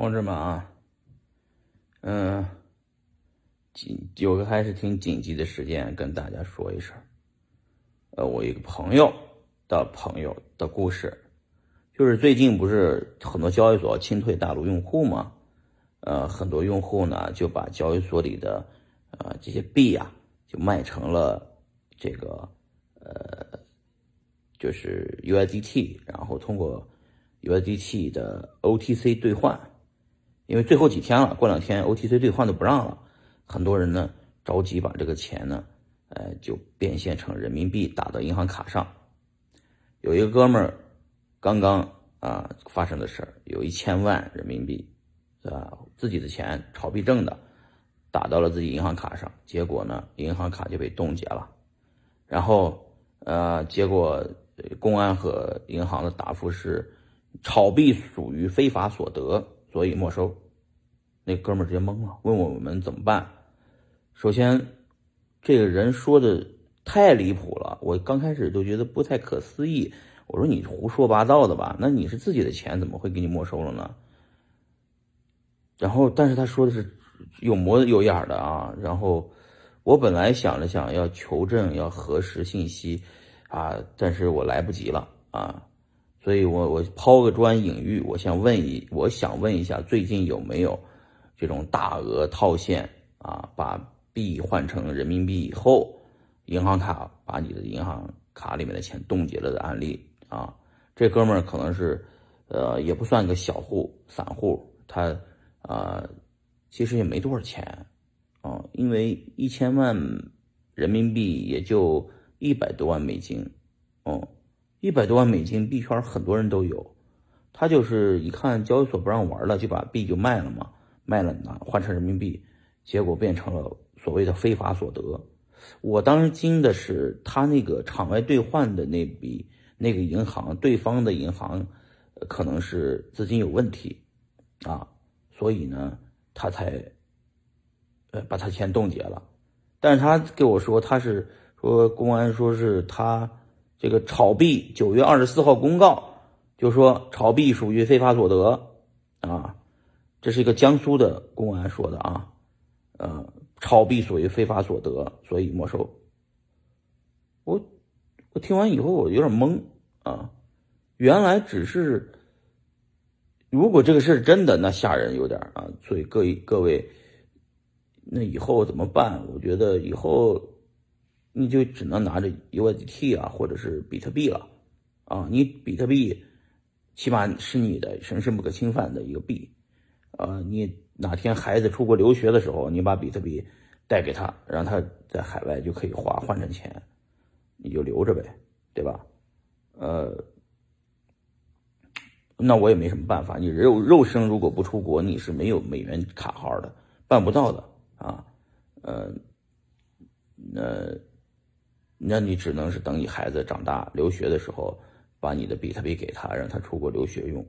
同志们啊，嗯，紧有个还是挺紧急的事件跟大家说一声。呃，我一个朋友的朋友的故事，就是最近不是很多交易所清退大陆用户吗？呃，很多用户呢就把交易所里的呃这些币啊，就卖成了这个呃，就是 USDT，然后通过 USDT 的 OTC 兑换。因为最后几天了，过两天 OTC 兑换都不让了，很多人呢着急把这个钱呢，呃，就变现成人民币打到银行卡上。有一个哥们儿刚刚啊发生的事儿，有一千万人民币，啊自己的钱炒币挣的，打到了自己银行卡上，结果呢银行卡就被冻结了，然后呃结果公安和银行的答复是，炒币属于非法所得。所以没收，那哥们儿直接懵了，问我们怎么办。首先，这个人说的太离谱了，我刚开始都觉得不太可思议。我说你胡说八道的吧？那你是自己的钱，怎么会给你没收了呢？然后，但是他说的是有模有样的啊。然后，我本来想了想要求证，要核实信息啊，但是我来不及了啊。所以我我抛个砖引玉，我想问一，我想问一下，最近有没有这种大额套现啊？把币换成人民币以后，银行卡把你的银行卡里面的钱冻结了的案例啊？这哥们儿可能是，呃，也不算个小户散户，他啊，其实也没多少钱啊，因为一千万人民币也就一百多万美金，哦。一百多万美金，币圈很多人都有，他就是一看交易所不让玩了，就把币就卖了嘛，卖了呢换成人民币，结果变成了所谓的非法所得。我当时惊的是，他那个场外兑换的那笔，那个银行对方的银行，可能是资金有问题，啊，所以呢，他才，呃，把他钱冻结了。但是他给我说，他是说公安说是他。这个炒币九月二十四号公告，就说炒币属于非法所得啊，这是一个江苏的公安说的啊，呃，炒币属于非法所得，所以没收。我我听完以后我有点懵啊，原来只是，如果这个事真的，那吓人有点啊，所以各位各位，那以后怎么办？我觉得以后。你就只能拿着 USDT 啊，或者是比特币了，啊，你比特币起码是你的神圣不可侵犯的一个币，呃，你哪天孩子出国留学的时候，你把比特币带给他，让他在海外就可以花换成钱，你就留着呗，对吧？呃，那我也没什么办法，你肉肉身如果不出国，你是没有美元卡号的，办不到的啊，呃，那。那你只能是等你孩子长大留学的时候，把你的比特币给他，让他出国留学用。